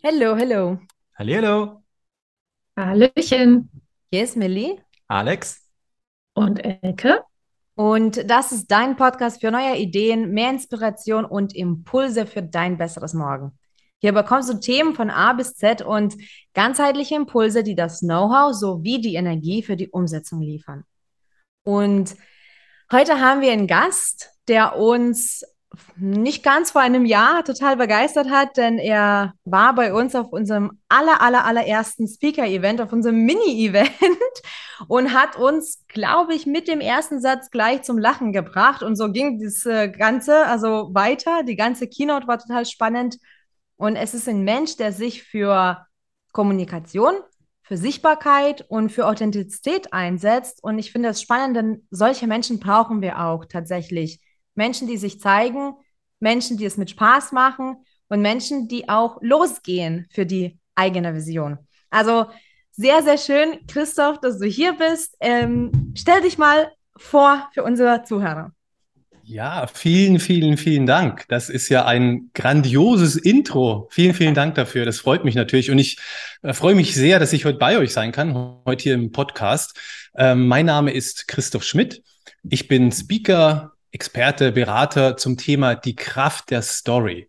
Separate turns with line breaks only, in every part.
Hello, hello.
Hallihallo.
Hallöchen
Hier ist Millie
Alex.
und Elke.
und das ist dein Podcast für neue Ideen, mehr Inspiration und Impulse für dein besseres Morgen. Hier bekommst du Themen von A bis Z und ganzheitliche Impulse, die das Know-how sowie die Energie für die Umsetzung liefern. Und heute haben wir einen Gast, der uns nicht ganz vor einem Jahr total begeistert hat, denn er war bei uns auf unserem aller, aller, allerersten Speaker-Event, auf unserem Mini-Event und hat uns, glaube ich, mit dem ersten Satz gleich zum Lachen gebracht. Und so ging das äh, Ganze also weiter. Die ganze Keynote war total spannend. Und es ist ein Mensch, der sich für Kommunikation, für Sichtbarkeit und für Authentizität einsetzt. Und ich finde das spannend, denn solche Menschen brauchen wir auch tatsächlich. Menschen, die sich zeigen, Menschen, die es mit Spaß machen und Menschen, die auch losgehen für die eigene Vision. Also sehr, sehr schön, Christoph, dass du hier bist. Ähm, stell dich mal vor für unsere Zuhörer.
Ja, vielen, vielen, vielen Dank. Das ist ja ein grandioses Intro. Vielen, vielen Dank dafür. Das freut mich natürlich. Und ich äh, freue mich sehr, dass ich heute bei euch sein kann, heute hier im Podcast. Ähm, mein Name ist Christoph Schmidt. Ich bin Speaker, Experte, Berater zum Thema die Kraft der Story.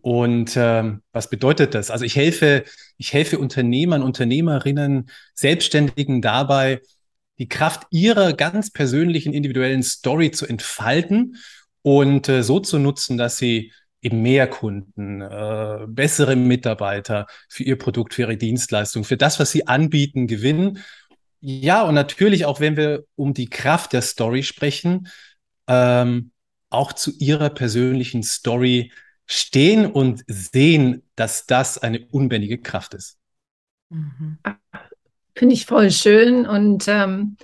Und ähm, was bedeutet das? Also ich helfe, ich helfe Unternehmern, Unternehmerinnen, Selbstständigen dabei, die Kraft ihrer ganz persönlichen, individuellen Story zu entfalten und äh, so zu nutzen, dass sie eben mehr Kunden, äh, bessere Mitarbeiter für ihr Produkt, für ihre Dienstleistung, für das, was sie anbieten, gewinnen. Ja, und natürlich auch, wenn wir um die Kraft der Story sprechen, ähm, auch zu ihrer persönlichen Story stehen und sehen, dass das eine unbändige Kraft ist.
Mhm.
Finde ich voll schön und ähm,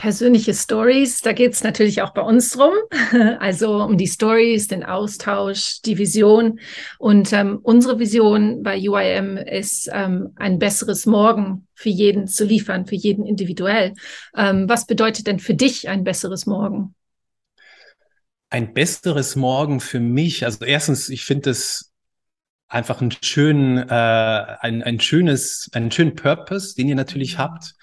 persönliche Stories, da geht es natürlich auch bei uns drum. Also um die Stories, den Austausch, die Vision. Und ähm, unsere Vision bei UIM ist, ähm, ein besseres Morgen für jeden zu liefern, für jeden individuell. Ähm, was bedeutet denn für dich ein besseres Morgen?
Ein besseres Morgen für mich. Also erstens, ich finde es einfach einen schönen, äh, ein, ein schönes, einen schönen Purpose, den ihr natürlich habt,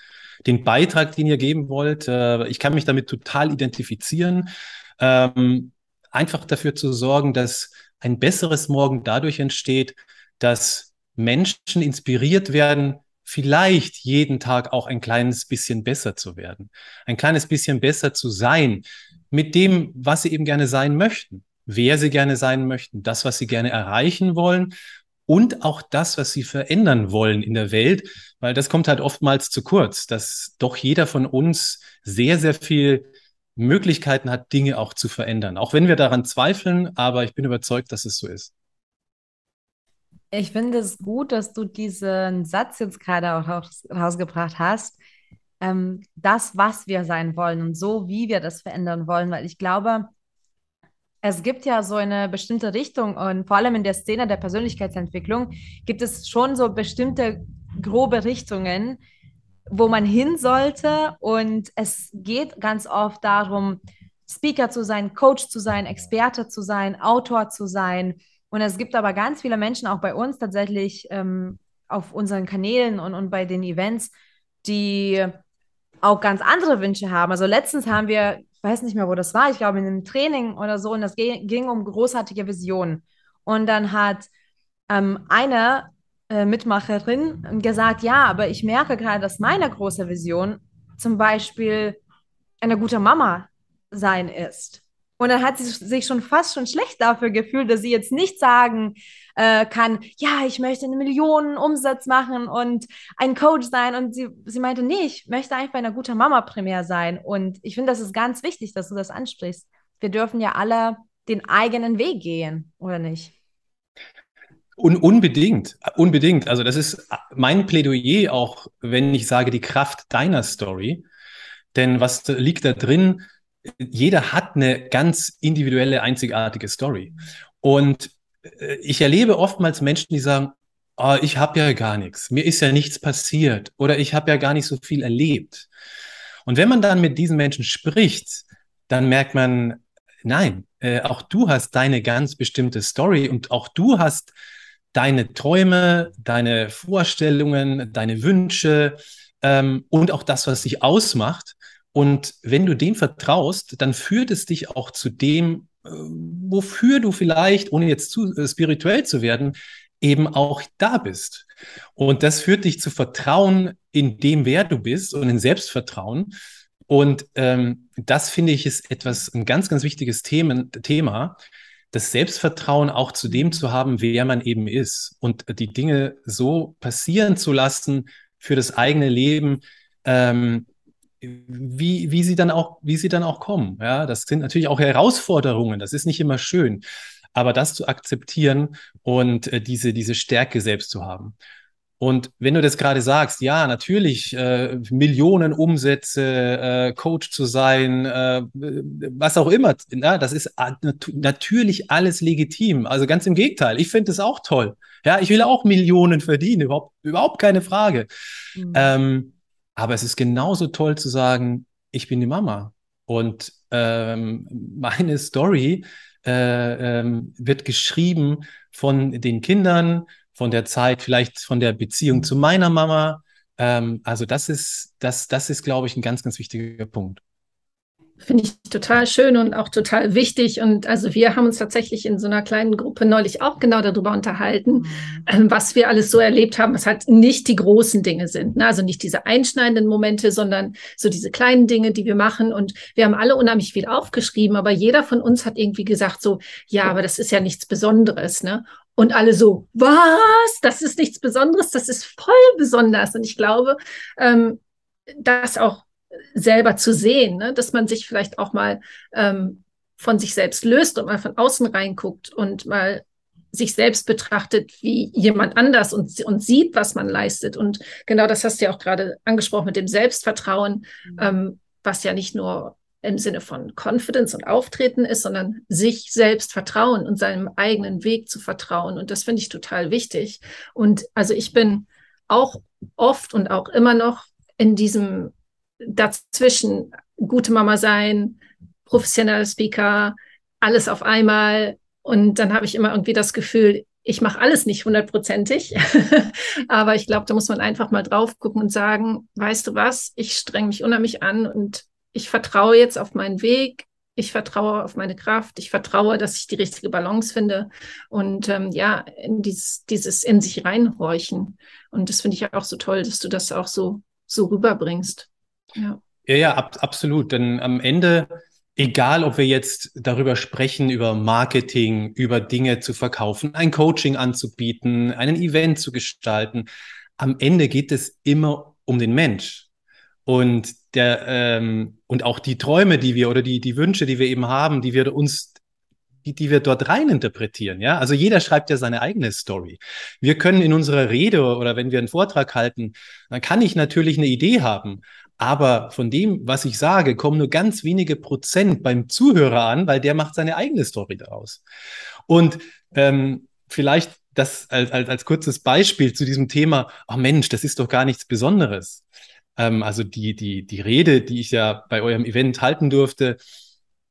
den Beitrag, den ihr geben wollt. Äh, ich kann mich damit total identifizieren. Ähm, einfach dafür zu sorgen, dass ein besseres Morgen dadurch entsteht, dass Menschen inspiriert werden, vielleicht jeden Tag auch ein kleines bisschen besser zu werden, ein kleines bisschen besser zu sein mit dem, was sie eben gerne sein möchten, wer sie gerne sein möchten, das, was sie gerne erreichen wollen und auch das, was sie verändern wollen in der Welt, weil das kommt halt oftmals zu kurz, dass doch jeder von uns sehr, sehr viel Möglichkeiten hat, Dinge auch zu verändern. Auch wenn wir daran zweifeln, aber ich bin überzeugt, dass es so ist.
Ich finde es gut, dass du diesen Satz jetzt gerade auch raus, rausgebracht hast. Ähm, das, was wir sein wollen und so, wie wir das verändern wollen, weil ich glaube, es gibt ja so eine bestimmte Richtung und vor allem in der Szene der Persönlichkeitsentwicklung gibt es schon so bestimmte grobe Richtungen, wo man hin sollte. Und es geht ganz oft darum, Speaker zu sein, Coach zu sein, Experte zu sein, Autor zu sein. Und es gibt aber ganz viele Menschen, auch bei uns tatsächlich ähm, auf unseren Kanälen und, und bei den Events, die auch ganz andere Wünsche haben. Also letztens haben wir, ich weiß nicht mehr, wo das war, ich glaube in einem Training oder so, und das ging um großartige Visionen. Und dann hat ähm, eine äh, Mitmacherin gesagt, ja, aber ich merke gerade, dass meine große Vision zum Beispiel eine gute Mama sein ist. Und dann hat sie sich schon fast schon schlecht dafür gefühlt, dass sie jetzt nicht sagen äh, kann, ja, ich möchte einen Millionen Umsatz machen und ein Coach sein. Und sie, sie meinte, nee, ich möchte einfach eine gute Mama primär sein. Und ich finde, das ist ganz wichtig, dass du das ansprichst. Wir dürfen ja alle den eigenen Weg gehen, oder nicht?
Un unbedingt, unbedingt. Also das ist mein Plädoyer auch, wenn ich sage, die Kraft deiner Story. Denn was liegt da drin? Jeder hat eine ganz individuelle, einzigartige Story. Und äh, ich erlebe oftmals Menschen, die sagen, oh, ich habe ja gar nichts, mir ist ja nichts passiert oder ich habe ja gar nicht so viel erlebt. Und wenn man dann mit diesen Menschen spricht, dann merkt man, nein, äh, auch du hast deine ganz bestimmte Story und auch du hast deine Träume, deine Vorstellungen, deine Wünsche ähm, und auch das, was dich ausmacht. Und wenn du dem vertraust, dann führt es dich auch zu dem, äh, wofür du vielleicht, ohne jetzt zu äh, spirituell zu werden, eben auch da bist. Und das führt dich zu Vertrauen in dem, wer du bist und in Selbstvertrauen. Und ähm, das finde ich ist etwas, ein ganz, ganz wichtiges Themen, Thema, das Selbstvertrauen auch zu dem zu haben, wer man eben ist und die Dinge so passieren zu lassen für das eigene Leben, ähm, wie, wie sie dann auch, wie sie dann auch kommen. Ja, das sind natürlich auch Herausforderungen. Das ist nicht immer schön, aber das zu akzeptieren und äh, diese, diese Stärke selbst zu haben. Und wenn du das gerade sagst, ja, natürlich äh, Millionen Umsätze, äh, Coach zu sein, äh, was auch immer, na, das ist nat natürlich alles legitim. Also ganz im Gegenteil, ich finde es auch toll. Ja, ich will auch Millionen verdienen, überhaupt, überhaupt keine Frage. Mhm. Ähm, aber es ist genauso toll zu sagen, ich bin die Mama. Und ähm, meine Story äh, ähm, wird geschrieben von den Kindern, von der Zeit, vielleicht von der Beziehung zu meiner Mama. Ähm, also das ist, das, das ist, glaube ich, ein ganz, ganz wichtiger Punkt.
Finde ich total schön und auch total wichtig. Und also wir haben uns tatsächlich in so einer kleinen Gruppe neulich auch genau darüber unterhalten, mhm. was wir alles so erlebt haben, was halt nicht die großen Dinge sind. Ne? Also nicht diese einschneidenden Momente, sondern so diese kleinen Dinge, die wir machen. Und wir haben alle unheimlich viel aufgeschrieben, aber jeder von uns hat irgendwie gesagt so, ja, aber das ist ja nichts Besonderes. Ne? Und alle so, was? Das ist nichts Besonderes, das ist voll besonders. Und ich glaube, ähm, das auch selber zu sehen, ne? dass man sich vielleicht auch mal ähm, von sich selbst löst und mal von außen reinguckt und mal sich selbst betrachtet wie jemand anders und, und sieht, was man leistet. Und genau das hast du ja auch gerade angesprochen mit dem Selbstvertrauen, mhm. ähm, was ja nicht nur im Sinne von Confidence und Auftreten ist, sondern sich selbst vertrauen und seinem eigenen Weg zu vertrauen. Und das finde ich total wichtig. Und also ich bin auch oft und auch immer noch in diesem dazwischen gute Mama sein, professioneller Speaker, alles auf einmal. Und dann habe ich immer irgendwie das Gefühl, ich mache alles nicht hundertprozentig. Aber ich glaube, da muss man einfach mal drauf gucken und sagen, weißt du was, ich strenge mich unheimlich an und ich vertraue jetzt auf meinen Weg. Ich vertraue auf meine Kraft. Ich vertraue, dass ich die richtige Balance finde. Und ähm, ja, dieses, dieses in sich reinhorchen. Und das finde ich auch so toll, dass du das auch so, so rüberbringst.
Ja, ja, ja ab, absolut. Denn am Ende, egal ob wir jetzt darüber sprechen, über Marketing, über Dinge zu verkaufen, ein Coaching anzubieten, einen Event zu gestalten, am Ende geht es immer um den Mensch. Und der ähm, und auch die Träume, die wir oder die die Wünsche, die wir eben haben, die wir uns die, die wir dort rein interpretieren, ja. Also jeder schreibt ja seine eigene Story. Wir können in unserer Rede oder wenn wir einen Vortrag halten, dann kann ich natürlich eine Idee haben, aber von dem, was ich sage, kommen nur ganz wenige Prozent beim Zuhörer an, weil der macht seine eigene Story daraus. Und ähm, vielleicht das als, als, als kurzes Beispiel zu diesem Thema, oh Mensch, das ist doch gar nichts Besonderes. Ähm, also die, die, die Rede, die ich ja bei eurem Event halten durfte,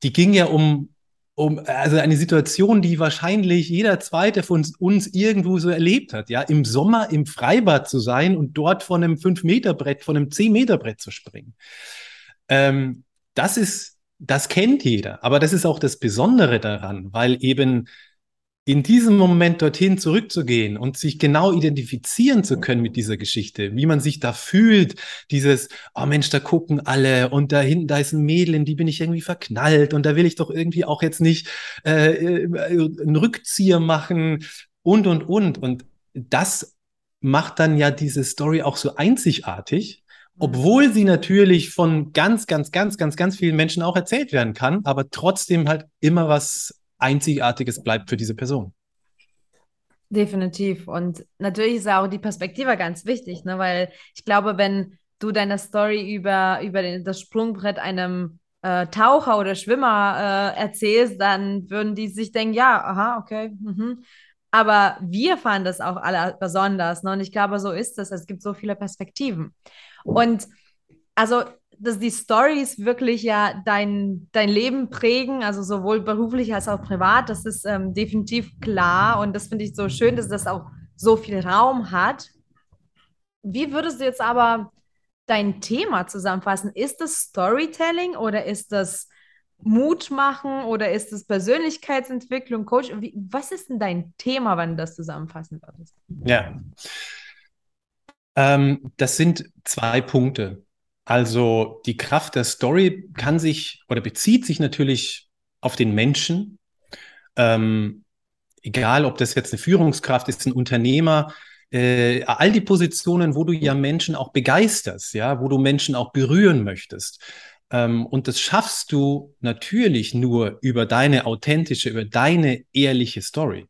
die ging ja um um, also eine Situation, die wahrscheinlich jeder zweite von uns irgendwo so erlebt hat, ja, im Sommer im Freibad zu sein und dort von einem 5-Meter-Brett, von einem 10-Meter-Brett zu springen. Ähm, das ist, das kennt jeder, aber das ist auch das Besondere daran, weil eben in diesem Moment dorthin zurückzugehen und sich genau identifizieren zu können mit dieser Geschichte, wie man sich da fühlt, dieses, oh Mensch, da gucken alle und da hinten, da ist ein Mädel, in die bin ich irgendwie verknallt und da will ich doch irgendwie auch jetzt nicht äh, äh einen Rückzieher machen und, und, und. Und das macht dann ja diese Story auch so einzigartig, mhm. obwohl sie natürlich von ganz, ganz, ganz, ganz, ganz vielen Menschen auch erzählt werden kann, aber trotzdem halt immer was Einzigartiges bleibt für diese Person.
Definitiv. Und natürlich ist auch die Perspektive ganz wichtig, ne? weil ich glaube, wenn du deine Story über, über den, das Sprungbrett einem äh, Taucher oder Schwimmer äh, erzählst, dann würden die sich denken, ja, aha, okay. Mhm. Aber wir fanden das auch alle besonders. Ne? Und ich glaube, so ist es. Es gibt so viele Perspektiven. Und also dass die Stories wirklich ja dein, dein Leben prägen, also sowohl beruflich als auch privat, das ist ähm, definitiv klar und das finde ich so schön, dass das auch so viel Raum hat. Wie würdest du jetzt aber dein Thema zusammenfassen? Ist das Storytelling oder ist das Mut machen oder ist es Persönlichkeitsentwicklung, Coach? Wie, was ist denn dein Thema, wenn du das zusammenfassen würdest?
Ja. Ähm, das sind zwei Punkte. Also die Kraft der Story kann sich oder bezieht sich natürlich auf den Menschen. Ähm, egal, ob das jetzt eine Führungskraft ist, ein Unternehmer, äh, all die Positionen, wo du ja Menschen auch begeisterst, ja, wo du Menschen auch berühren möchtest. Ähm, und das schaffst du natürlich nur über deine authentische, über deine ehrliche Story,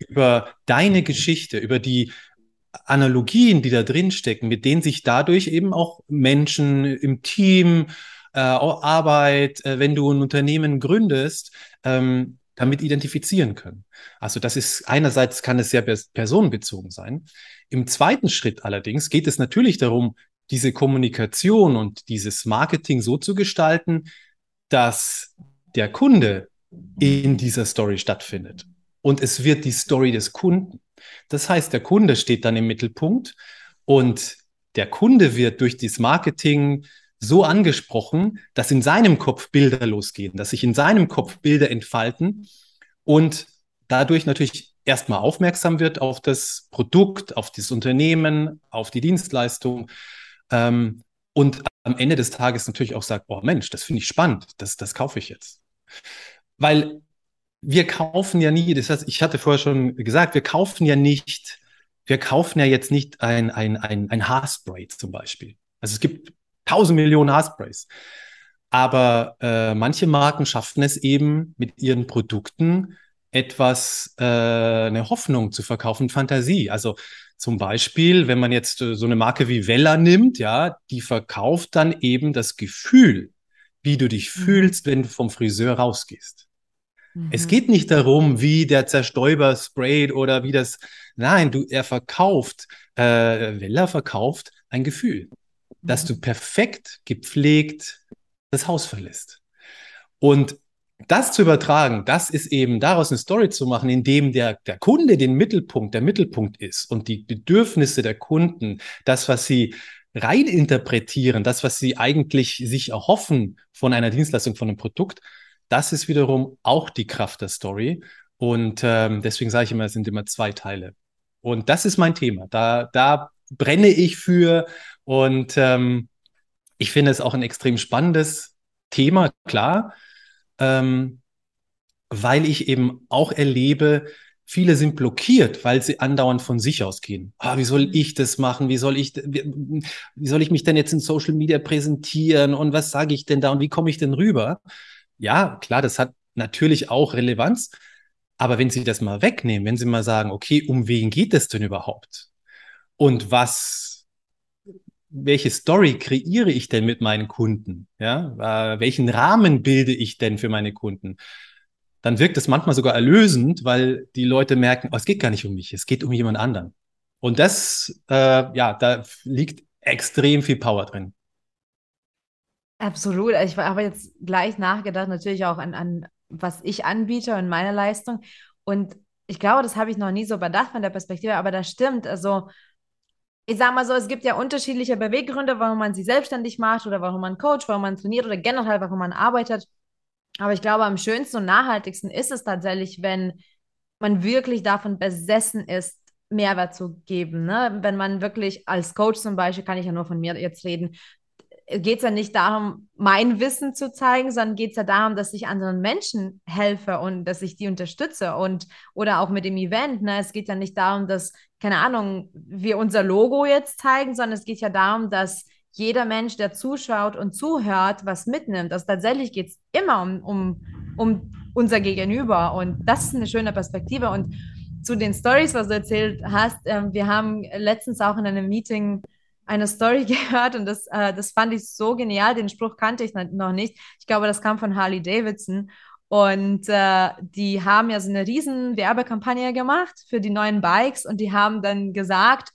über deine Geschichte, über die Analogien, die da drin stecken, mit denen sich dadurch eben auch Menschen im Team, äh, Arbeit, äh, wenn du ein Unternehmen gründest, ähm, damit identifizieren können. Also das ist einerseits kann es sehr personenbezogen sein. Im zweiten Schritt allerdings geht es natürlich darum, diese Kommunikation und dieses Marketing so zu gestalten, dass der Kunde in dieser Story stattfindet. Und es wird die Story des Kunden. Das heißt, der Kunde steht dann im Mittelpunkt und der Kunde wird durch das Marketing so angesprochen, dass in seinem Kopf Bilder losgehen, dass sich in seinem Kopf Bilder entfalten und dadurch natürlich erstmal aufmerksam wird auf das Produkt, auf das Unternehmen, auf die Dienstleistung ähm, und am Ende des Tages natürlich auch sagt, oh Mensch, das finde ich spannend, das, das kaufe ich jetzt. Weil wir kaufen ja nie, das heißt, ich hatte vorher schon gesagt, wir kaufen ja nicht, wir kaufen ja jetzt nicht ein, ein, ein, ein Haarspray zum Beispiel. Also es gibt tausend Millionen Haarsprays. Aber äh, manche Marken schaffen es eben mit ihren Produkten etwas, äh, eine Hoffnung zu verkaufen, Fantasie. Also zum Beispiel, wenn man jetzt äh, so eine Marke wie Vella nimmt, ja, die verkauft dann eben das Gefühl, wie du dich mhm. fühlst, wenn du vom Friseur rausgehst. Mhm. Es geht nicht darum, wie der Zerstäuber sprayt oder wie das. Nein, du, er verkauft, äh, verkauft ein Gefühl, mhm. dass du perfekt gepflegt das Haus verlässt. Und das zu übertragen, das ist eben daraus eine Story zu machen, in dem der, der Kunde den Mittelpunkt, der Mittelpunkt ist und die Bedürfnisse der Kunden, das, was sie rein interpretieren, das, was sie eigentlich sich erhoffen von einer Dienstleistung, von einem Produkt, das ist wiederum auch die Kraft der Story. Und ähm, deswegen sage ich immer, es sind immer zwei Teile. Und das ist mein Thema. Da, da brenne ich für und ähm, ich finde es auch ein extrem spannendes Thema, klar ähm, weil ich eben auch erlebe, viele sind blockiert, weil sie andauernd von sich ausgehen. Ah, wie soll ich das machen? Wie soll ich, wie, wie soll ich mich denn jetzt in Social Media präsentieren? Und was sage ich denn da? Und wie komme ich denn rüber? Ja, klar, das hat natürlich auch Relevanz. Aber wenn Sie das mal wegnehmen, wenn Sie mal sagen, okay, um wen geht es denn überhaupt? Und was welche Story kreiere ich denn mit meinen Kunden? Ja, äh, welchen Rahmen bilde ich denn für meine Kunden? Dann wirkt es manchmal sogar erlösend, weil die Leute merken, oh, es geht gar nicht um mich, es geht um jemand anderen. Und das, äh, ja, da liegt extrem viel Power drin.
Absolut. Also ich habe jetzt gleich nachgedacht, natürlich auch an, an was ich anbiete und meine Leistung. Und ich glaube, das habe ich noch nie so überdacht von der Perspektive, aber das stimmt. Also ich sage mal so, es gibt ja unterschiedliche Beweggründe, warum man sich selbstständig macht oder warum man coacht, warum man trainiert oder generell, warum man arbeitet. Aber ich glaube, am schönsten und nachhaltigsten ist es tatsächlich, wenn man wirklich davon besessen ist, Mehrwert zu geben. Ne? Wenn man wirklich als Coach zum Beispiel, kann ich ja nur von mir jetzt reden, geht es ja nicht darum, mein Wissen zu zeigen, sondern geht es ja darum, dass ich anderen Menschen helfe und dass ich die unterstütze und oder auch mit dem Event. Ne? Es geht ja nicht darum, dass, keine Ahnung, wir unser Logo jetzt zeigen, sondern es geht ja darum, dass jeder Mensch, der zuschaut und zuhört, was mitnimmt. Also tatsächlich geht es immer um, um, um unser Gegenüber und das ist eine schöne Perspektive. Und zu den Stories, was du erzählt hast, äh, wir haben letztens auch in einem Meeting eine Story gehört und das, äh, das fand ich so genial. Den Spruch kannte ich noch nicht. Ich glaube, das kam von Harley Davidson. Und äh, die haben ja so eine riesen Werbekampagne gemacht für die neuen Bikes und die haben dann gesagt,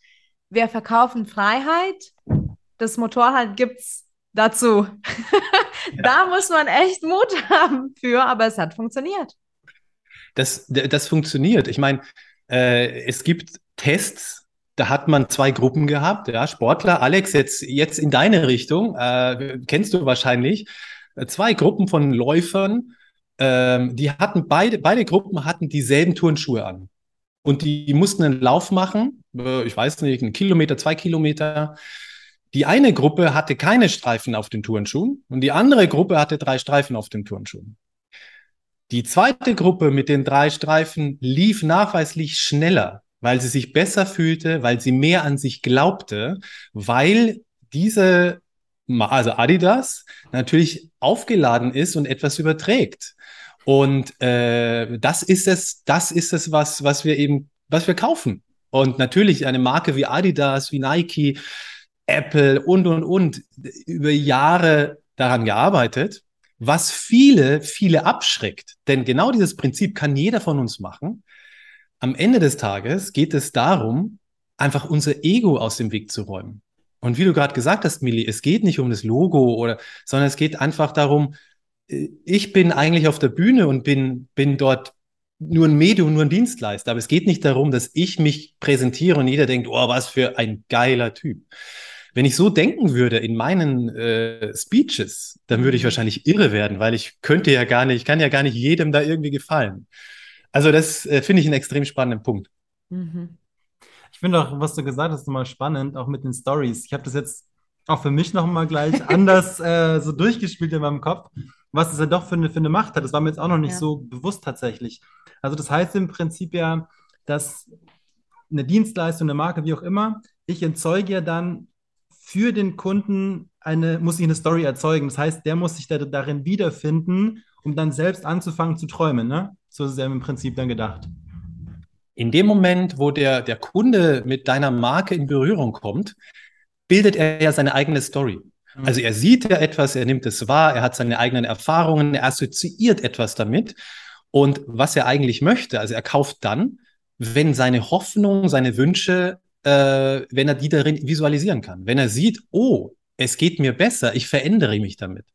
wir verkaufen Freiheit, das Motorrad gibt's dazu. Ja. da muss man echt Mut haben für, aber es hat funktioniert.
Das, das funktioniert. Ich meine, äh, es gibt Tests. Da hat man zwei Gruppen gehabt, ja, Sportler. Alex, jetzt, jetzt in deine Richtung, äh, kennst du wahrscheinlich, äh, zwei Gruppen von Läufern, ähm, die hatten beide, beide Gruppen hatten dieselben Turnschuhe an. Und die mussten einen Lauf machen, äh, ich weiß nicht, einen Kilometer, zwei Kilometer. Die eine Gruppe hatte keine Streifen auf den Turnschuhen und die andere Gruppe hatte drei Streifen auf den Turnschuhen. Die zweite Gruppe mit den drei Streifen lief nachweislich schneller, weil sie sich besser fühlte, weil sie mehr an sich glaubte, weil diese, also Adidas, natürlich aufgeladen ist und etwas überträgt. Und äh, das ist es, das ist es, was, was wir eben, was wir kaufen. Und natürlich eine Marke wie Adidas, wie Nike, Apple und, und, und über Jahre daran gearbeitet, was viele, viele abschreckt. Denn genau dieses Prinzip kann jeder von uns machen. Am Ende des Tages geht es darum, einfach unser Ego aus dem Weg zu räumen. Und wie du gerade gesagt hast, Mili, es geht nicht um das Logo oder, sondern es geht einfach darum, ich bin eigentlich auf der Bühne und bin, bin dort nur ein Medium, nur ein Dienstleister. Aber es geht nicht darum, dass ich mich präsentiere und jeder denkt, oh, was für ein geiler Typ. Wenn ich so denken würde in meinen äh, Speeches, dann würde ich mhm. wahrscheinlich irre werden, weil ich könnte ja gar nicht, ich kann ja gar nicht jedem da irgendwie gefallen. Also das äh, finde ich einen extrem spannenden Punkt.
Mhm. Ich finde auch, was du gesagt hast, nochmal spannend, auch mit den Stories. Ich habe das jetzt auch für mich nochmal gleich anders äh, so durchgespielt in meinem Kopf was es ja doch für eine, für eine Macht hat. Das war mir jetzt auch noch nicht ja. so bewusst tatsächlich. Also das heißt im Prinzip ja, dass eine Dienstleistung, eine Marke, wie auch immer, ich entzeuge ja dann für den Kunden eine, muss ich eine Story erzeugen. Das heißt, der muss sich da, darin wiederfinden, um dann selbst anzufangen zu träumen. Ne? So ist es ja im Prinzip dann gedacht.
In dem Moment, wo der, der Kunde mit deiner Marke in Berührung kommt, bildet er ja seine eigene Story. Mhm. Also er sieht ja etwas, er nimmt es wahr, er hat seine eigenen Erfahrungen, er assoziiert etwas damit. Und was er eigentlich möchte, also er kauft dann, wenn seine Hoffnung, seine Wünsche, äh, wenn er die darin visualisieren kann. Wenn er sieht, oh, es geht mir besser, ich verändere mich damit.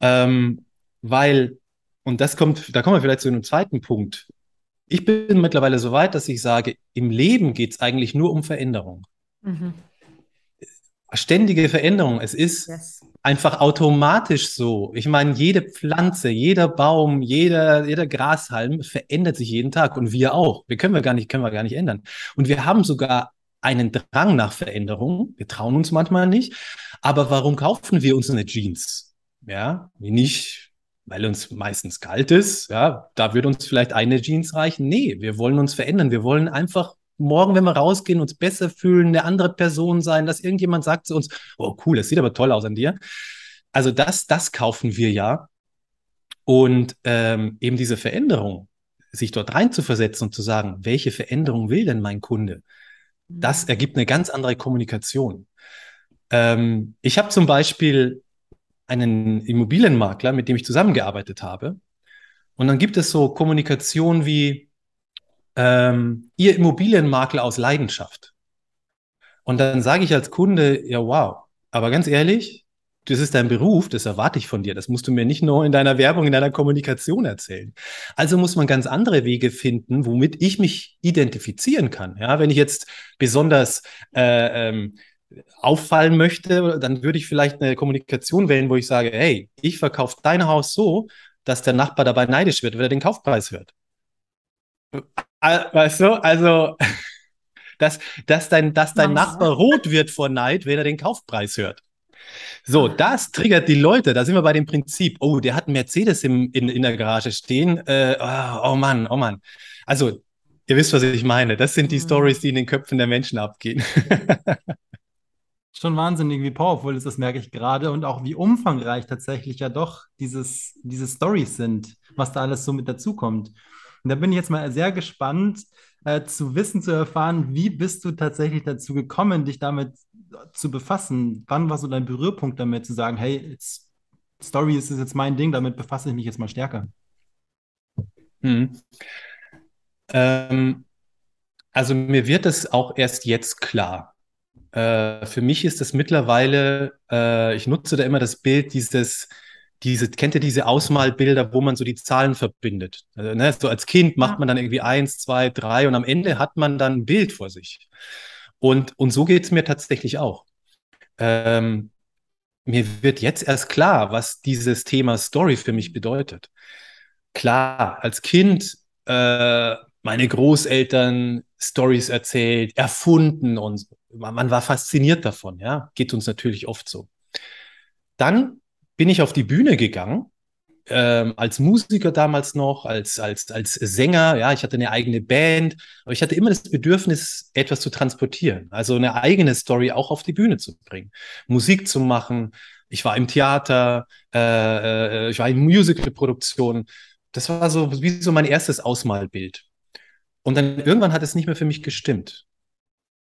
Ähm, weil, und das kommt, da kommen wir vielleicht zu einem zweiten Punkt. Ich bin mittlerweile so weit, dass ich sage, im Leben geht es eigentlich nur um Veränderung. Mhm ständige Veränderung. Es ist yes. einfach automatisch so. Ich meine, jede Pflanze, jeder Baum, jeder, jeder Grashalm verändert sich jeden Tag und wir auch. Wir können wir gar nicht, können wir gar nicht ändern. Und wir haben sogar einen Drang nach Veränderung. Wir trauen uns manchmal nicht. Aber warum kaufen wir uns eine Jeans? Ja, nicht, weil uns meistens kalt ist. Ja, da würde uns vielleicht eine Jeans reichen. Nee, wir wollen uns verändern. Wir wollen einfach morgen, wenn wir rausgehen, uns besser fühlen, eine andere Person sein, dass irgendjemand sagt zu uns, oh cool, das sieht aber toll aus an dir. Also das, das kaufen wir ja. Und ähm, eben diese Veränderung, sich dort rein zu versetzen und zu sagen, welche Veränderung will denn mein Kunde? Das mhm. ergibt eine ganz andere Kommunikation. Ähm, ich habe zum Beispiel einen Immobilienmakler, mit dem ich zusammengearbeitet habe. Und dann gibt es so Kommunikation wie, ähm, Ihr Immobilienmakler aus Leidenschaft. Und dann sage ich als Kunde, ja, wow, aber ganz ehrlich, das ist dein Beruf, das erwarte ich von dir. Das musst du mir nicht nur in deiner Werbung, in deiner Kommunikation erzählen. Also muss man ganz andere Wege finden, womit ich mich identifizieren kann. Ja, wenn ich jetzt besonders äh, ähm, auffallen möchte, dann würde ich vielleicht eine Kommunikation wählen, wo ich sage, hey, ich verkaufe dein Haus so, dass der Nachbar dabei neidisch wird, wenn er den Kaufpreis hört. Weißt du, also, dass, dass dein, dass dein Nachbar rot wird vor Neid, wenn er den Kaufpreis hört. So, das triggert die Leute. Da sind wir bei dem Prinzip, oh, der hat einen Mercedes im, in, in der Garage stehen. Äh, oh, oh Mann, oh Mann. Also, ihr wisst, was ich meine. Das sind die mhm. Stories, die in den Köpfen der Menschen abgehen.
Schon wahnsinnig, wie powerful ist das, merke ich gerade. Und auch wie umfangreich tatsächlich ja doch dieses, diese Stories sind, was da alles so mit dazukommt. Und da bin ich jetzt mal sehr gespannt äh, zu wissen, zu erfahren, wie bist du tatsächlich dazu gekommen, dich damit zu befassen? Wann war so dein Berührpunkt damit, zu sagen, hey, Story ist jetzt mein Ding, damit befasse ich mich jetzt mal stärker? Hm.
Ähm, also mir wird es auch erst jetzt klar. Äh, für mich ist es mittlerweile, äh, ich nutze da immer das Bild dieses diese, kennt ihr diese Ausmalbilder, wo man so die Zahlen verbindet? Also, ne, so als Kind macht man dann irgendwie eins, zwei, drei und am Ende hat man dann ein Bild vor sich. Und, und so geht es mir tatsächlich auch. Ähm, mir wird jetzt erst klar, was dieses Thema Story für mich bedeutet. Klar, als Kind äh, meine Großeltern Stories erzählt, erfunden und man war fasziniert davon, ja, geht uns natürlich oft so. Dann bin ich auf die Bühne gegangen, ähm, als Musiker damals noch, als, als, als Sänger, ja, ich hatte eine eigene Band, aber ich hatte immer das Bedürfnis, etwas zu transportieren, also eine eigene Story auch auf die Bühne zu bringen, Musik zu machen. Ich war im Theater, äh, äh ich war in Musical-Produktionen. Das war so wie so mein erstes Ausmalbild. Und dann irgendwann hat es nicht mehr für mich gestimmt.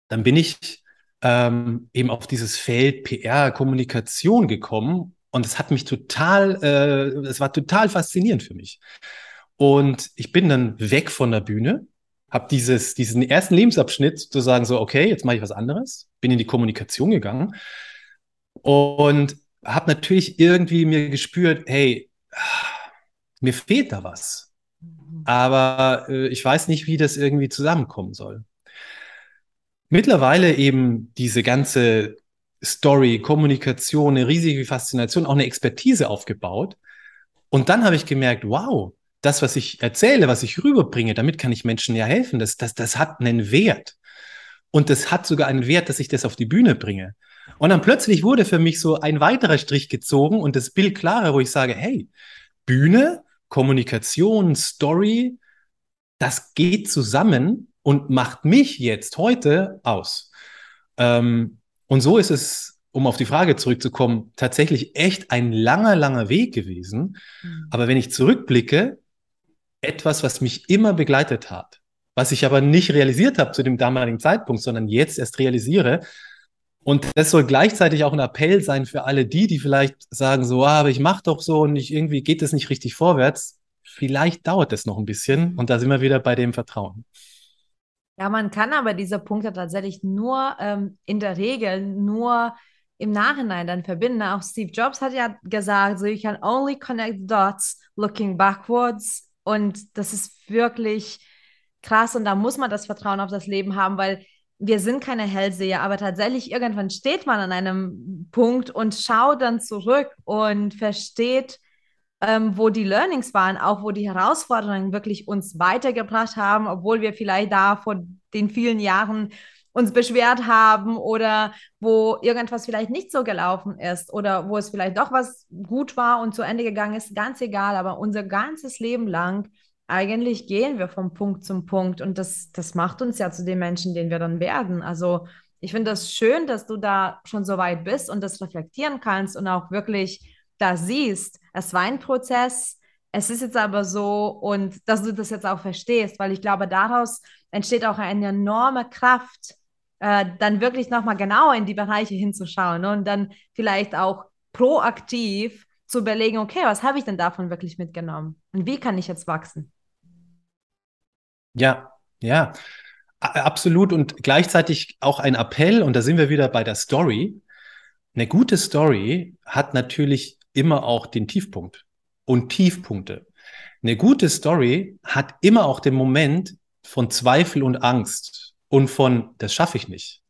Dann bin ich ähm, eben auf dieses Feld PR, Kommunikation gekommen und es hat mich total, äh, es war total faszinierend für mich. Und ich bin dann weg von der Bühne, habe dieses, diesen ersten Lebensabschnitt sozusagen so, okay, jetzt mache ich was anderes, bin in die Kommunikation gegangen und habe natürlich irgendwie mir gespürt, hey, mir fehlt da was aber äh, ich weiß nicht, wie das irgendwie zusammenkommen soll. Mittlerweile eben diese ganze Story, Kommunikation, eine riesige Faszination, auch eine Expertise aufgebaut. Und dann habe ich gemerkt, wow, das, was ich erzähle, was ich rüberbringe, damit kann ich Menschen ja helfen. Das, das, das hat einen Wert. Und das hat sogar einen Wert, dass ich das auf die Bühne bringe. Und dann plötzlich wurde für mich so ein weiterer Strich gezogen und das Bild klarer, wo ich sage, hey, Bühne Kommunikation, Story, das geht zusammen und macht mich jetzt heute aus. Ähm, und so ist es, um auf die Frage zurückzukommen, tatsächlich echt ein langer, langer Weg gewesen. Mhm. Aber wenn ich zurückblicke, etwas, was mich immer begleitet hat, was ich aber nicht realisiert habe zu dem damaligen Zeitpunkt, sondern jetzt erst realisiere, und das soll gleichzeitig auch ein Appell sein für alle die, die vielleicht sagen so, ah, aber ich mache doch so und ich, irgendwie geht es nicht richtig vorwärts. Vielleicht dauert es noch ein bisschen und da sind wir wieder bei dem Vertrauen.
Ja, man kann aber diese Punkte tatsächlich nur ähm, in der Regel nur im Nachhinein dann verbinden. Auch Steve Jobs hat ja gesagt, so you can only connect dots looking backwards. Und das ist wirklich krass und da muss man das Vertrauen auf das Leben haben, weil wir sind keine Hellseher, aber tatsächlich irgendwann steht man an einem Punkt und schaut dann zurück und versteht, ähm, wo die Learnings waren, auch wo die Herausforderungen wirklich uns weitergebracht haben, obwohl wir vielleicht da vor den vielen Jahren uns beschwert haben oder wo irgendwas vielleicht nicht so gelaufen ist oder wo es vielleicht doch was gut war und zu Ende gegangen ist, ganz egal, aber unser ganzes Leben lang eigentlich gehen wir vom Punkt zum Punkt und das, das macht uns ja zu den Menschen, den wir dann werden. Also ich finde das schön, dass du da schon so weit bist und das reflektieren kannst und auch wirklich da siehst, es war ein Prozess, es ist jetzt aber so und dass du das jetzt auch verstehst, weil ich glaube, daraus entsteht auch eine enorme Kraft, äh, dann wirklich nochmal genauer in die Bereiche hinzuschauen ne? und dann vielleicht auch proaktiv zu überlegen, okay, was habe ich denn davon wirklich mitgenommen und wie kann ich jetzt wachsen?
Ja, ja, absolut. Und gleichzeitig auch ein Appell, und da sind wir wieder bei der Story. Eine gute Story hat natürlich immer auch den Tiefpunkt und Tiefpunkte. Eine gute Story hat immer auch den Moment von Zweifel und Angst und von, das schaffe ich nicht.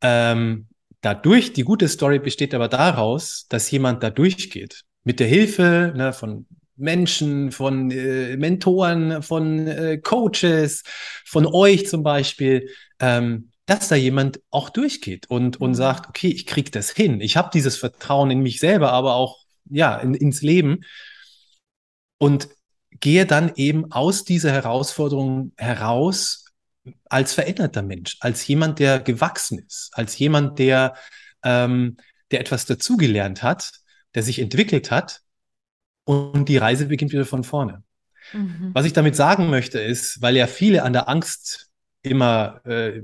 Ähm, dadurch, die gute Story besteht aber daraus, dass jemand da durchgeht. Mit der Hilfe ne, von Menschen, von äh, Mentoren, von äh, Coaches, von euch zum Beispiel, ähm, dass da jemand auch durchgeht und, und mhm. sagt, okay, ich kriege das hin. Ich habe dieses Vertrauen in mich selber, aber auch ja, in, ins Leben und gehe dann eben aus dieser Herausforderung heraus als veränderter Mensch, als jemand, der gewachsen ist, als jemand, der, ähm, der etwas dazugelernt hat, der sich entwickelt hat und die Reise beginnt wieder von vorne. Mhm. Was ich damit sagen möchte, ist, weil ja viele an der Angst immer äh,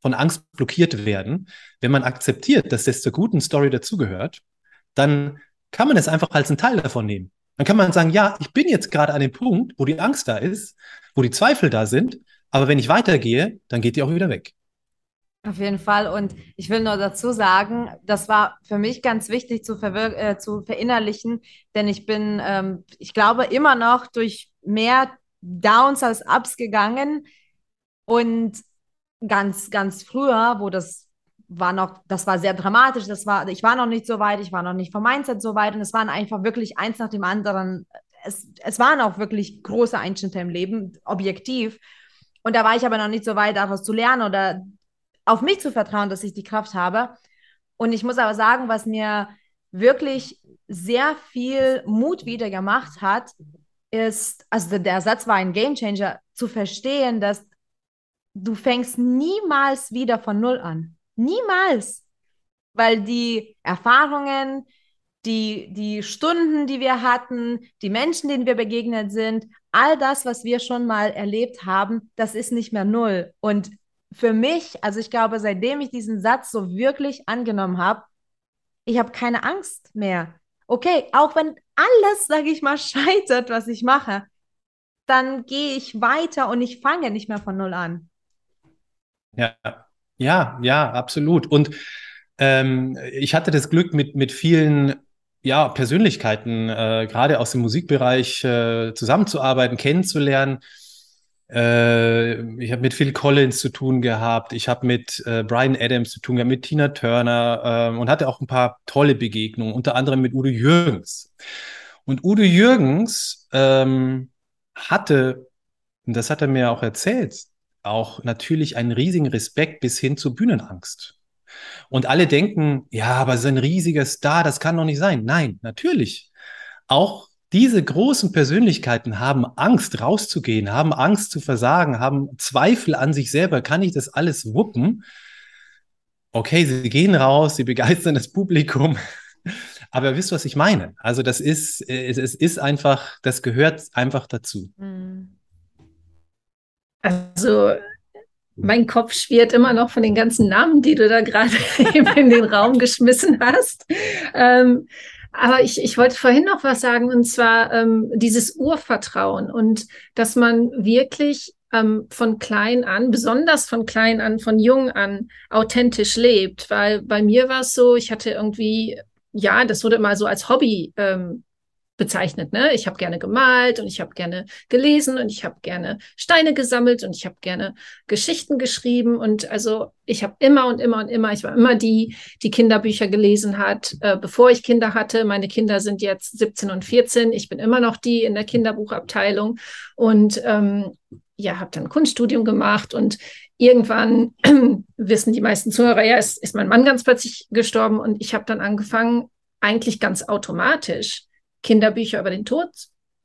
von Angst blockiert werden, wenn man akzeptiert, dass das zur guten Story dazugehört, dann kann man es einfach als einen Teil davon nehmen. Dann kann man sagen, ja, ich bin jetzt gerade an dem Punkt, wo die Angst da ist, wo die Zweifel da sind, aber wenn ich weitergehe, dann geht die auch wieder weg.
Auf jeden Fall. Und ich will nur dazu sagen, das war für mich ganz wichtig zu, äh, zu verinnerlichen, denn ich bin, ähm, ich glaube, immer noch durch mehr Downs als Ups gegangen. Und ganz, ganz früher, wo das war noch, das war sehr dramatisch, das war, ich war noch nicht so weit, ich war noch nicht vom Mindset so weit und es waren einfach wirklich eins nach dem anderen. Es, es waren auch wirklich große Einschnitte im Leben, objektiv. Und da war ich aber noch nicht so weit, daraus zu lernen oder auf mich zu vertrauen, dass ich die Kraft habe. Und ich muss aber sagen, was mir wirklich sehr viel Mut wieder gemacht hat, ist, also der Satz war ein Gamechanger, zu verstehen, dass du fängst niemals wieder von Null an. Niemals. Weil die Erfahrungen, die, die Stunden, die wir hatten, die Menschen, denen wir begegnet sind, all das, was wir schon mal erlebt haben, das ist nicht mehr Null. Und für mich, also ich glaube, seitdem ich diesen Satz so wirklich angenommen habe, ich habe keine Angst mehr. Okay, auch wenn alles, sage ich mal, scheitert, was ich mache, dann gehe ich weiter und ich fange nicht mehr von Null an.
Ja, ja, ja, absolut. Und ähm, ich hatte das Glück, mit, mit vielen ja, Persönlichkeiten, äh, gerade aus dem Musikbereich, äh, zusammenzuarbeiten, kennenzulernen. Äh, ich habe mit Phil Collins zu tun gehabt, ich habe mit äh, Brian Adams zu tun gehabt, mit Tina Turner äh, und hatte auch ein paar tolle Begegnungen, unter anderem mit Udo Jürgens. Und Udo Jürgens ähm, hatte, und das hat er mir auch erzählt, auch natürlich einen riesigen Respekt bis hin zur Bühnenangst. Und alle denken, ja, aber so ein riesiger Star, das kann doch nicht sein. Nein, natürlich. Auch diese großen Persönlichkeiten haben Angst, rauszugehen, haben Angst zu versagen, haben Zweifel an sich selber. Kann ich das alles wuppen? Okay, sie gehen raus, sie begeistern das Publikum. Aber wisst, was ich meine? Also, das ist, es, es ist einfach, das gehört einfach dazu. Mhm.
Also mein Kopf schwirrt immer noch von den ganzen Namen, die du da gerade in den Raum geschmissen hast. Ähm, aber ich, ich wollte vorhin noch was sagen, und zwar ähm, dieses Urvertrauen und dass man wirklich ähm, von klein an, besonders von klein an, von jung an, authentisch lebt. Weil bei mir war es so, ich hatte irgendwie, ja, das wurde immer so als Hobby ähm, bezeichnet. Ne? Ich habe gerne gemalt und ich habe gerne gelesen und ich habe gerne Steine gesammelt und ich habe gerne Geschichten geschrieben und also ich habe immer und immer und immer, ich war immer die, die Kinderbücher gelesen hat, äh, bevor ich Kinder hatte. Meine Kinder sind jetzt 17 und 14. Ich bin immer noch die in der Kinderbuchabteilung und ähm, ja, habe dann Kunststudium gemacht und irgendwann wissen die meisten Zuhörer, ja, ist, ist mein Mann ganz plötzlich gestorben und ich habe dann angefangen, eigentlich ganz automatisch Kinderbücher über den Tod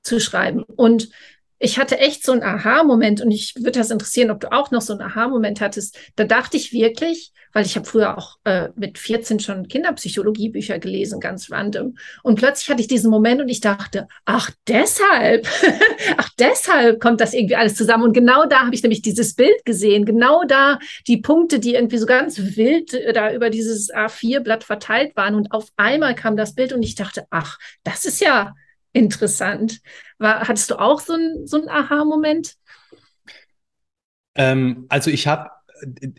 zu schreiben. Und ich hatte echt so einen Aha-Moment und ich würde das interessieren, ob du auch noch so einen Aha-Moment hattest. Da dachte ich wirklich, weil ich habe früher auch äh, mit 14 schon Kinderpsychologiebücher gelesen, ganz random. Und plötzlich hatte ich diesen Moment und ich dachte, ach deshalb, ach deshalb kommt das irgendwie alles zusammen. Und genau da habe ich nämlich dieses Bild gesehen, genau da die Punkte, die irgendwie so ganz wild äh, da über dieses A4-Blatt verteilt waren. Und auf einmal kam das Bild und ich dachte, ach, das ist ja interessant. War, hattest du auch so einen so Aha-Moment?
Ähm, also ich habe äh,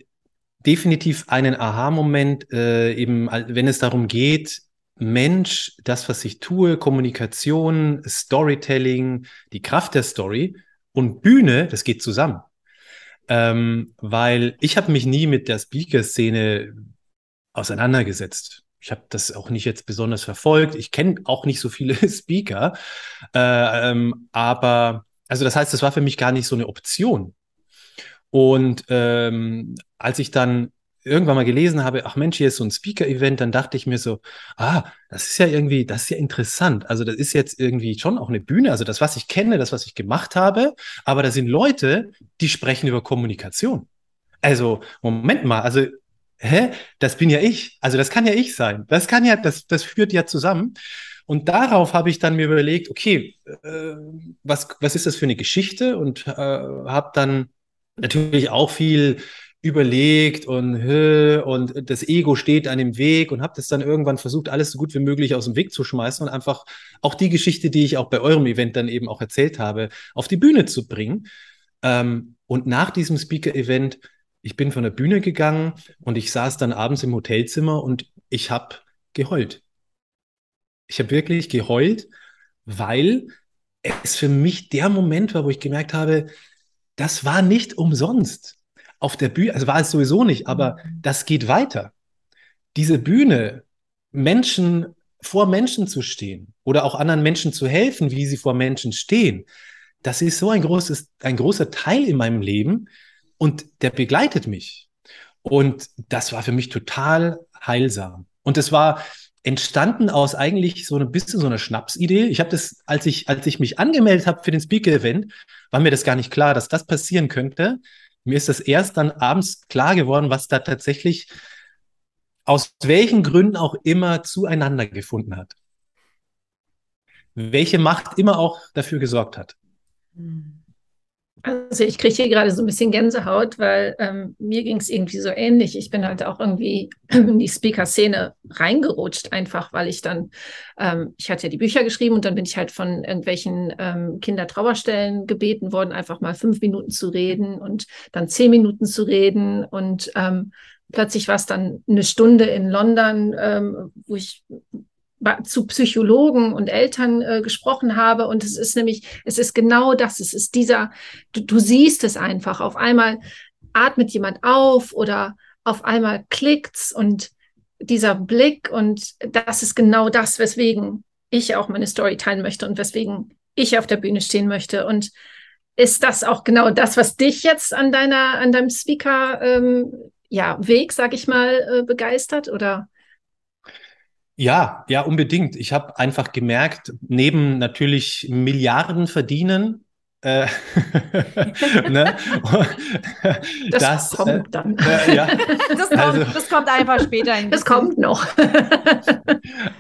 definitiv einen Aha-Moment, äh, eben wenn es darum geht, Mensch, das, was ich tue, Kommunikation, Storytelling, die Kraft der Story und Bühne, das geht zusammen. Ähm, weil ich habe mich nie mit der Speaker-Szene auseinandergesetzt. Ich habe das auch nicht jetzt besonders verfolgt. Ich kenne auch nicht so viele Speaker. Äh, ähm, aber, also das heißt, das war für mich gar nicht so eine Option. Und ähm, als ich dann irgendwann mal gelesen habe, ach Mensch, hier ist so ein Speaker-Event, dann dachte ich mir so, ah, das ist ja irgendwie, das ist ja interessant. Also das ist jetzt irgendwie schon auch eine Bühne, also das, was ich kenne, das, was ich gemacht habe, aber da sind Leute, die sprechen über Kommunikation. Also, Moment mal, also hä, das bin ja ich. Also das kann ja ich sein. Das kann ja, das, das führt ja zusammen. Und darauf habe ich dann mir überlegt, okay, äh, was, was ist das für eine Geschichte? Und äh, habe dann natürlich auch viel überlegt und und das Ego steht an dem Weg und habe das dann irgendwann versucht, alles so gut wie möglich aus dem Weg zu schmeißen und einfach auch die Geschichte, die ich auch bei eurem Event dann eben auch erzählt habe, auf die Bühne zu bringen. Ähm, und nach diesem Speaker-Event ich bin von der Bühne gegangen und ich saß dann abends im Hotelzimmer und ich habe geheult. Ich habe wirklich geheult, weil es für mich der Moment war, wo ich gemerkt habe, das war nicht umsonst. Auf der Bühne, also war es sowieso nicht, aber mhm. das geht weiter. Diese Bühne, Menschen vor Menschen zu stehen oder auch anderen Menschen zu helfen, wie sie vor Menschen stehen, das ist so ein großes, ein großer Teil in meinem Leben und der begleitet mich. Und das war für mich total heilsam. Und es war entstanden aus eigentlich so ein bisschen so einer Schnapsidee. Ich habe das, als ich, als ich mich angemeldet habe für den Speaker-Event, war mir das gar nicht klar, dass das passieren könnte. Mir ist das erst dann abends klar geworden, was da tatsächlich aus welchen Gründen auch immer zueinander gefunden hat. Welche Macht immer auch dafür gesorgt hat.
Hm. Also ich kriege hier gerade so ein bisschen Gänsehaut, weil ähm, mir ging es irgendwie so ähnlich. Ich bin halt auch irgendwie in die Speaker-Szene reingerutscht, einfach weil ich dann, ähm, ich hatte ja die Bücher geschrieben und dann bin ich halt von irgendwelchen ähm, Kindertrauerstellen gebeten worden, einfach mal fünf Minuten zu reden und dann zehn Minuten zu reden und ähm, plötzlich war es dann eine Stunde in London, ähm, wo ich zu Psychologen und Eltern äh, gesprochen habe. Und es ist nämlich, es ist genau das. Es ist dieser, du, du siehst es einfach. Auf einmal atmet jemand auf oder auf einmal klickt's und dieser Blick und das ist genau das, weswegen ich auch meine Story teilen möchte und weswegen ich auf der Bühne stehen möchte. Und ist das auch genau das, was dich jetzt an deiner, an deinem Speaker ähm, ja, Weg, sag ich mal, äh, begeistert? Oder
ja, ja, unbedingt. Ich habe einfach gemerkt, neben natürlich Milliarden verdienen, äh,
ne? das, das, kommt äh, dann. Äh, ja.
das, kommt, also, das kommt einfach später.
das kommt noch.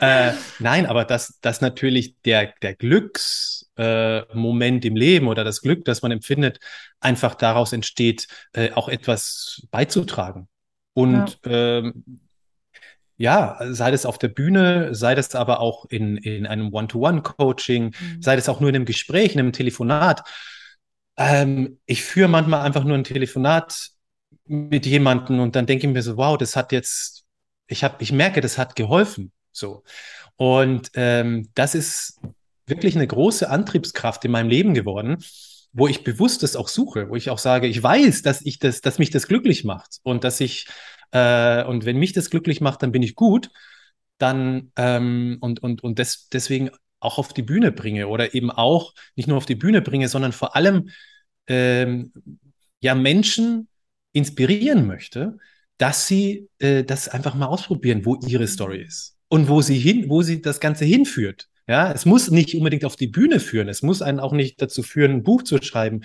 Äh, nein, aber dass das natürlich der, der Glücksmoment im Leben oder das Glück, das man empfindet, einfach daraus entsteht, äh, auch etwas beizutragen. Und ja. ähm, ja, sei das auf der Bühne, sei das aber auch in, in einem One-to-One-Coaching, mhm. sei das auch nur in einem Gespräch, in einem Telefonat. Ähm, ich führe manchmal einfach nur ein Telefonat mit jemandem und dann denke ich mir so, wow, das hat jetzt, ich habe, ich merke, das hat geholfen. So. Und ähm, das ist wirklich eine große Antriebskraft in meinem Leben geworden, wo ich bewusst das auch suche, wo ich auch sage, ich weiß, dass ich das, dass mich das glücklich macht und dass ich äh, und wenn mich das glücklich macht, dann bin ich gut. Dann ähm, und, und, und des, deswegen auch auf die Bühne bringe oder eben auch nicht nur auf die Bühne bringe, sondern vor allem ähm, ja Menschen inspirieren möchte, dass sie äh, das einfach mal ausprobieren, wo ihre Story ist und wo sie hin, wo sie das Ganze hinführt. Ja, es muss nicht unbedingt auf die Bühne führen. Es muss einen auch nicht dazu führen, ein Buch zu schreiben,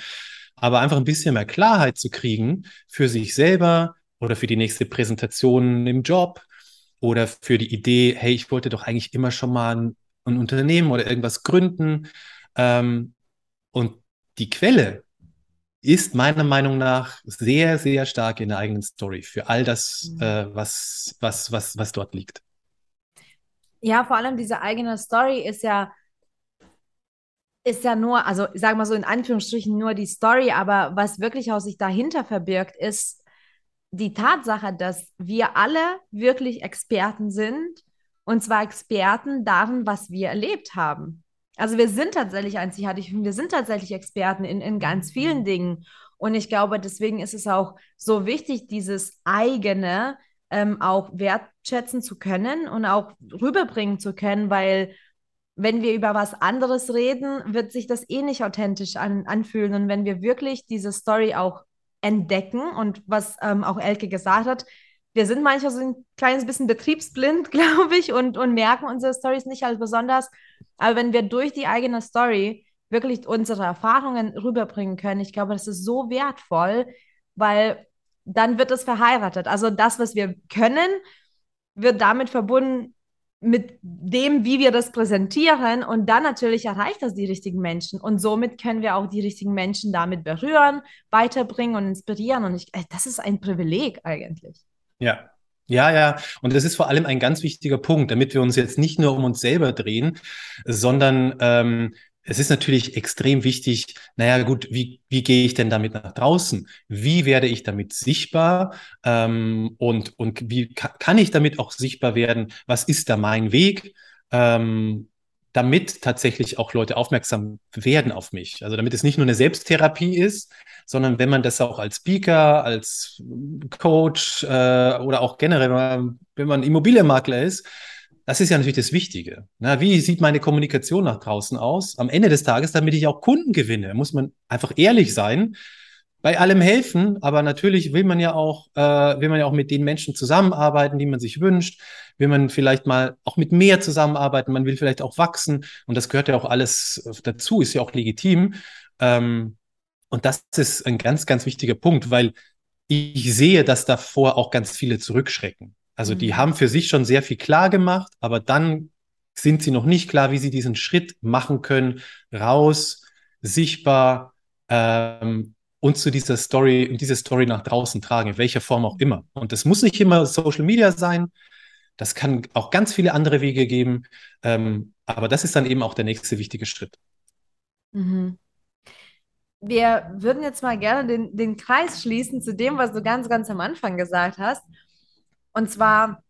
aber einfach ein bisschen mehr Klarheit zu kriegen für sich selber, oder für die nächste Präsentation im Job oder für die Idee, hey, ich wollte doch eigentlich immer schon mal ein, ein Unternehmen oder irgendwas gründen. Ähm, und die Quelle ist meiner Meinung nach sehr, sehr stark in der eigenen Story für all das, mhm. äh, was, was, was, was dort liegt.
Ja, vor allem diese eigene Story ist ja, ist ja nur, also ich sage mal so in Anführungsstrichen nur die Story, aber was wirklich auch sich dahinter verbirgt, ist die Tatsache, dass wir alle wirklich Experten sind, und zwar Experten darin, was wir erlebt haben. Also wir sind tatsächlich einzigartig, wir sind tatsächlich Experten in, in ganz vielen mhm. Dingen. Und ich glaube, deswegen ist es auch so wichtig, dieses eigene ähm, auch wertschätzen zu können und auch rüberbringen zu können, weil wenn wir über was anderes reden, wird sich das eh nicht authentisch an, anfühlen. Und wenn wir wirklich diese Story auch entdecken und was ähm, auch Elke gesagt hat, wir sind manchmal so ein kleines bisschen betriebsblind, glaube ich, und, und merken unsere Stories nicht als besonders. Aber wenn wir durch die eigene Story wirklich unsere Erfahrungen rüberbringen können, ich glaube, das ist so wertvoll, weil dann wird es verheiratet. Also das, was wir können, wird damit verbunden, mit dem, wie wir das präsentieren. Und dann natürlich erreicht das die richtigen Menschen. Und somit können wir auch die richtigen Menschen damit berühren, weiterbringen und inspirieren. Und ich, äh, das ist ein Privileg eigentlich.
Ja. Ja, ja, und das ist vor allem ein ganz wichtiger Punkt, damit wir uns jetzt nicht nur um uns selber drehen, sondern ähm, es ist natürlich extrem wichtig, naja gut, wie, wie gehe ich denn damit nach draußen? Wie werde ich damit sichtbar? Ähm, und, und wie ka kann ich damit auch sichtbar werden? Was ist da mein Weg? Ähm, damit tatsächlich auch Leute aufmerksam werden auf mich. Also damit es nicht nur eine Selbsttherapie ist, sondern wenn man das auch als Speaker, als Coach äh, oder auch generell, wenn man Immobilienmakler ist, das ist ja natürlich das Wichtige. Na, wie sieht meine Kommunikation nach draußen aus? Am Ende des Tages, damit ich auch Kunden gewinne, muss man einfach ehrlich sein, bei allem helfen, aber natürlich will man ja auch, äh, will man ja auch mit den Menschen zusammenarbeiten, die man sich wünscht, will man vielleicht mal auch mit mehr zusammenarbeiten, man will vielleicht auch wachsen und das gehört ja auch alles dazu, ist ja auch legitim. Ähm, und das ist ein ganz, ganz wichtiger Punkt, weil ich sehe, dass davor auch ganz viele zurückschrecken. Also die mhm. haben für sich schon sehr viel klar gemacht, aber dann sind sie noch nicht klar, wie sie diesen Schritt machen können, raus, sichtbar ähm, und zu dieser Story, diese Story nach draußen tragen, in welcher Form auch immer. Und das muss nicht immer Social Media sein. Das kann auch ganz viele andere Wege geben. Ähm, aber das ist dann eben auch der nächste wichtige Schritt.
Mhm. Wir würden jetzt mal gerne den, den Kreis schließen zu dem, was du ganz, ganz am Anfang gesagt hast. Und zwar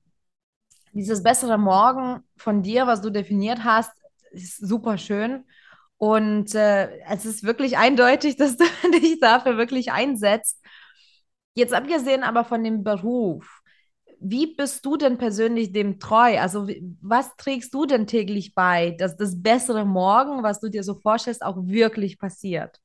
dieses bessere Morgen von dir, was du definiert hast, ist super schön. Und äh, es ist wirklich eindeutig, dass du dich dafür wirklich einsetzt. Jetzt abgesehen aber von dem Beruf, wie bist du denn persönlich dem treu? Also was trägst du denn täglich bei, dass das bessere Morgen, was du dir so vorstellst, auch wirklich passiert?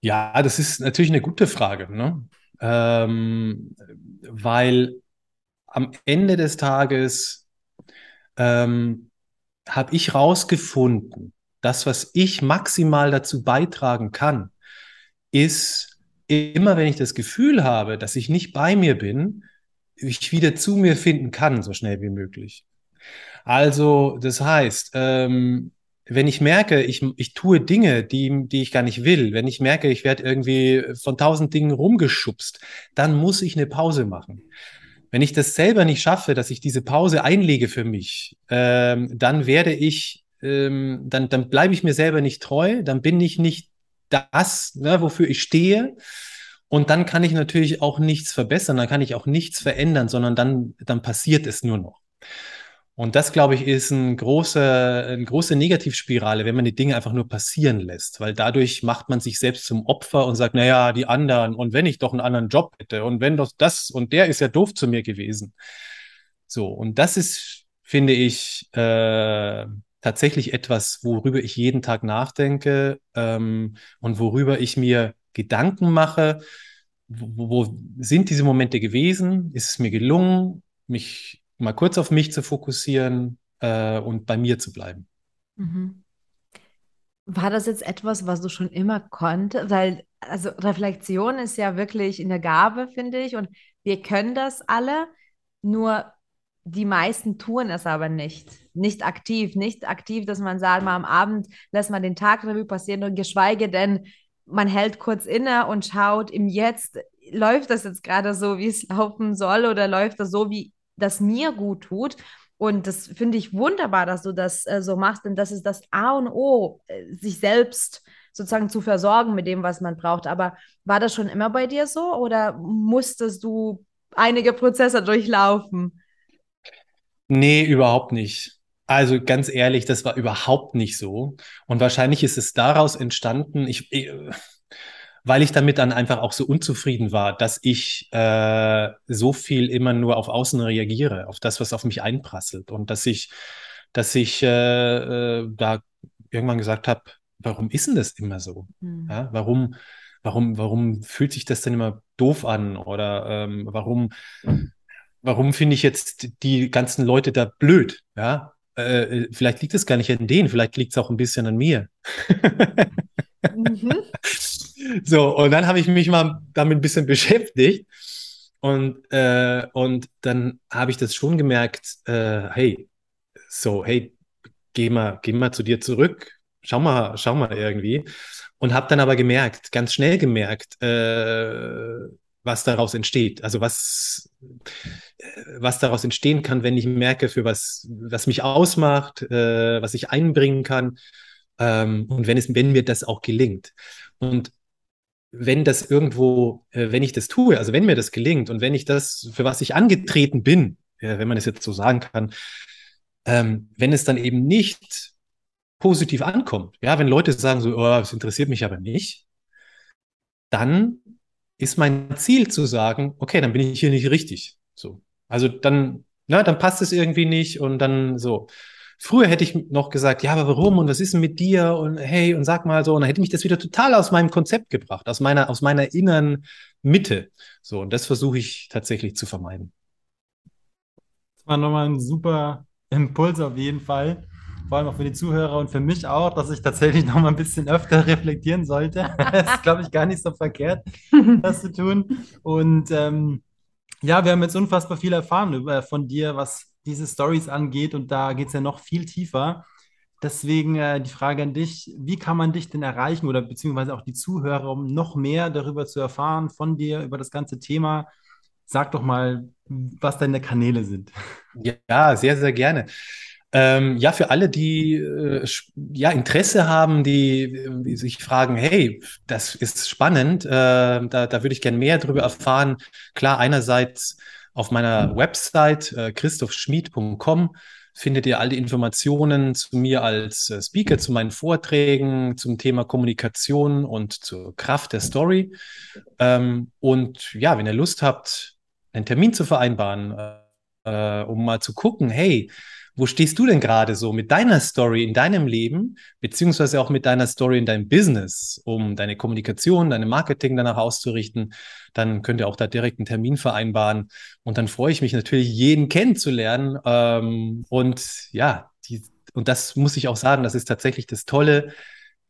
Ja, das ist natürlich eine gute Frage. Ne? Ähm, weil am Ende des Tages ähm, habe ich rausgefunden, das, was ich maximal dazu beitragen kann, ist immer, wenn ich das Gefühl habe, dass ich nicht bei mir bin, ich wieder zu mir finden kann, so schnell wie möglich. Also, das heißt, ähm, wenn ich merke, ich, ich tue Dinge, die, die ich gar nicht will, wenn ich merke, ich werde irgendwie von tausend Dingen rumgeschubst, dann muss ich eine Pause machen. Wenn ich das selber nicht schaffe, dass ich diese Pause einlege für mich, ähm, dann werde ich, ähm, dann, dann bleibe ich mir selber nicht treu, dann bin ich nicht das, ne, wofür ich stehe. Und dann kann ich natürlich auch nichts verbessern, dann kann ich auch nichts verändern, sondern dann, dann passiert es nur noch. Und das, glaube ich, ist ein große, eine große Negativspirale, wenn man die Dinge einfach nur passieren lässt, weil dadurch macht man sich selbst zum Opfer und sagt, naja, die anderen, und wenn ich doch einen anderen Job hätte, und wenn doch das, und der ist ja doof zu mir gewesen. So, und das ist, finde ich, äh, tatsächlich etwas, worüber ich jeden Tag nachdenke ähm, und worüber ich mir Gedanken mache. Wo, wo sind diese Momente gewesen? Ist es mir gelungen, mich mal kurz auf mich zu fokussieren äh, und bei mir zu bleiben.
Mhm. War das jetzt etwas, was du schon immer konntest? Weil, also Reflexion ist ja wirklich eine Gabe, finde ich, und wir können das alle, nur die meisten tun es aber nicht. Nicht aktiv, nicht aktiv, dass man sagt, mal am Abend lässt man den Tag Revue passieren und geschweige denn, man hält kurz inne und schaut im Jetzt, läuft das jetzt gerade so, wie es laufen soll oder läuft das so, wie das mir gut tut. Und das finde ich wunderbar, dass du das äh, so machst, denn das ist das A und O, äh, sich selbst sozusagen zu versorgen mit dem, was man braucht. Aber war das schon immer bei dir so oder musstest du einige Prozesse durchlaufen?
Nee, überhaupt nicht. Also ganz ehrlich, das war überhaupt nicht so. Und wahrscheinlich ist es daraus entstanden, ich, ich weil ich damit dann einfach auch so unzufrieden war, dass ich äh, so viel immer nur auf Außen reagiere, auf das, was auf mich einprasselt und dass ich, dass ich äh, äh, da irgendwann gesagt habe, warum ist denn das immer so? Mhm. Ja, warum, warum, warum fühlt sich das denn immer doof an oder ähm, warum, warum finde ich jetzt die ganzen Leute da blöd? Ja, äh, äh vielleicht liegt es gar nicht an denen, vielleicht liegt es auch ein bisschen an mir. mhm. So, und dann habe ich mich mal damit ein bisschen beschäftigt. Und, äh, und dann habe ich das schon gemerkt, äh, hey, so, hey, geh mal, geh mal zu dir zurück, schau mal, schau mal irgendwie. Und habe dann aber gemerkt, ganz schnell gemerkt, äh, was daraus entsteht. Also was, was daraus entstehen kann, wenn ich merke, für was, was mich ausmacht, äh, was ich einbringen kann. Ähm, und wenn es, wenn mir das auch gelingt. Und wenn das irgendwo, äh, wenn ich das tue, also wenn mir das gelingt und wenn ich das, für was ich angetreten bin, äh, wenn man es jetzt so sagen kann, ähm, wenn es dann eben nicht positiv ankommt, ja, wenn Leute sagen so, oh, das interessiert mich aber nicht, dann ist mein Ziel zu sagen, okay, dann bin ich hier nicht richtig. So. Also dann, na, dann passt es irgendwie nicht und dann so. Früher hätte ich noch gesagt, ja, aber warum und was ist denn mit dir und hey und sag mal so und dann hätte mich das wieder total aus meinem Konzept gebracht, aus meiner aus meiner inneren Mitte. So und das versuche ich tatsächlich zu vermeiden.
Das war nochmal ein super Impuls auf jeden Fall vor allem auch für die Zuhörer und für mich auch, dass ich tatsächlich noch mal ein bisschen öfter reflektieren sollte. das ist, glaube ich, gar nicht so verkehrt, das zu tun. Und ähm, ja, wir haben jetzt unfassbar viel erfahren über, von dir, was diese Stories angeht. Und da geht es ja noch viel tiefer. Deswegen äh, die Frage an dich, wie kann man dich denn erreichen oder beziehungsweise auch die Zuhörer, um noch mehr darüber zu erfahren von dir, über das ganze Thema? Sag doch mal, was deine Kanäle sind.
Ja, sehr, sehr gerne. Ähm, ja, für alle, die äh, ja Interesse haben, die, die, sich fragen, hey, das ist spannend, äh, da, da würde ich gern mehr darüber erfahren. Klar, einerseits auf meiner Website äh, christophschmied.com findet ihr all die Informationen zu mir als äh, Speaker, zu meinen Vorträgen, zum Thema Kommunikation und zur Kraft der Story. Ähm, und ja, wenn ihr Lust habt, einen Termin zu vereinbaren, äh, um mal zu gucken, hey, wo stehst du denn gerade so mit deiner Story in deinem Leben, beziehungsweise auch mit deiner Story in deinem Business, um deine Kommunikation, deine Marketing danach auszurichten? Dann könnt ihr auch da direkt einen Termin vereinbaren. Und dann freue ich mich natürlich, jeden kennenzulernen. Ähm, und ja, die, und das muss ich auch sagen, das ist tatsächlich das Tolle,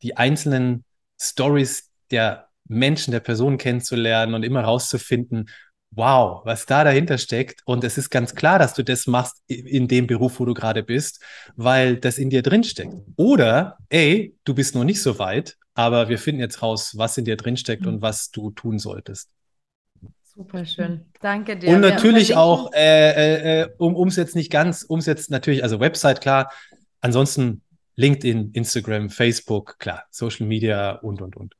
die einzelnen Stories der Menschen, der Personen kennenzulernen und immer rauszufinden, wow, was da dahinter steckt. Und es ist ganz klar, dass du das machst in dem Beruf, wo du gerade bist, weil das in dir drin steckt. Oder, ey, du bist noch nicht so weit, aber wir finden jetzt raus, was in dir drin steckt und was du tun solltest.
Super schön. Danke dir.
Und natürlich auch, äh, äh, äh um es jetzt nicht ganz, um es jetzt natürlich, also Website, klar. Ansonsten LinkedIn, Instagram, Facebook, klar, Social Media und, und, und.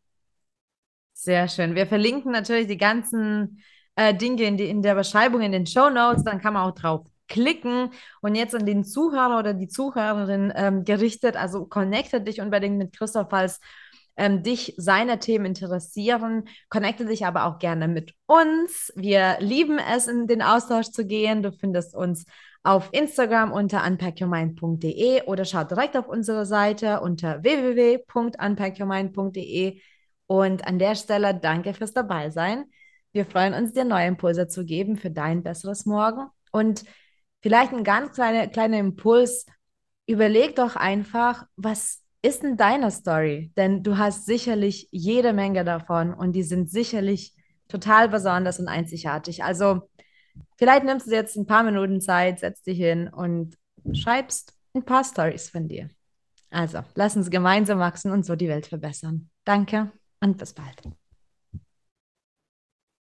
Sehr schön. Wir verlinken natürlich die ganzen äh, Dinge in, die, in der Beschreibung, in den Show Notes, dann kann man auch drauf klicken und jetzt an den Zuhörer oder die Zuhörerin ähm, gerichtet. Also connecte dich unbedingt mit Christoph, falls ähm, dich seine Themen interessieren. Connecte dich aber auch gerne mit uns. Wir lieben es, in den Austausch zu gehen. Du findest uns auf Instagram unter unpackyourmind.de oder schau direkt auf unsere Seite unter www.unpackyourmind.de. Und an der Stelle danke fürs Dabeisein. Wir freuen uns, dir neue Impulse zu geben für dein besseres Morgen. Und vielleicht ein ganz kleiner kleiner Impuls. Überleg doch einfach, was ist in deiner Story? Denn du hast sicherlich jede Menge davon und die sind sicherlich total besonders und einzigartig. Also vielleicht nimmst du jetzt ein paar Minuten Zeit, setzt dich hin und schreibst ein paar Stories von dir. Also, lass uns gemeinsam wachsen und so die Welt verbessern. Danke und bis bald.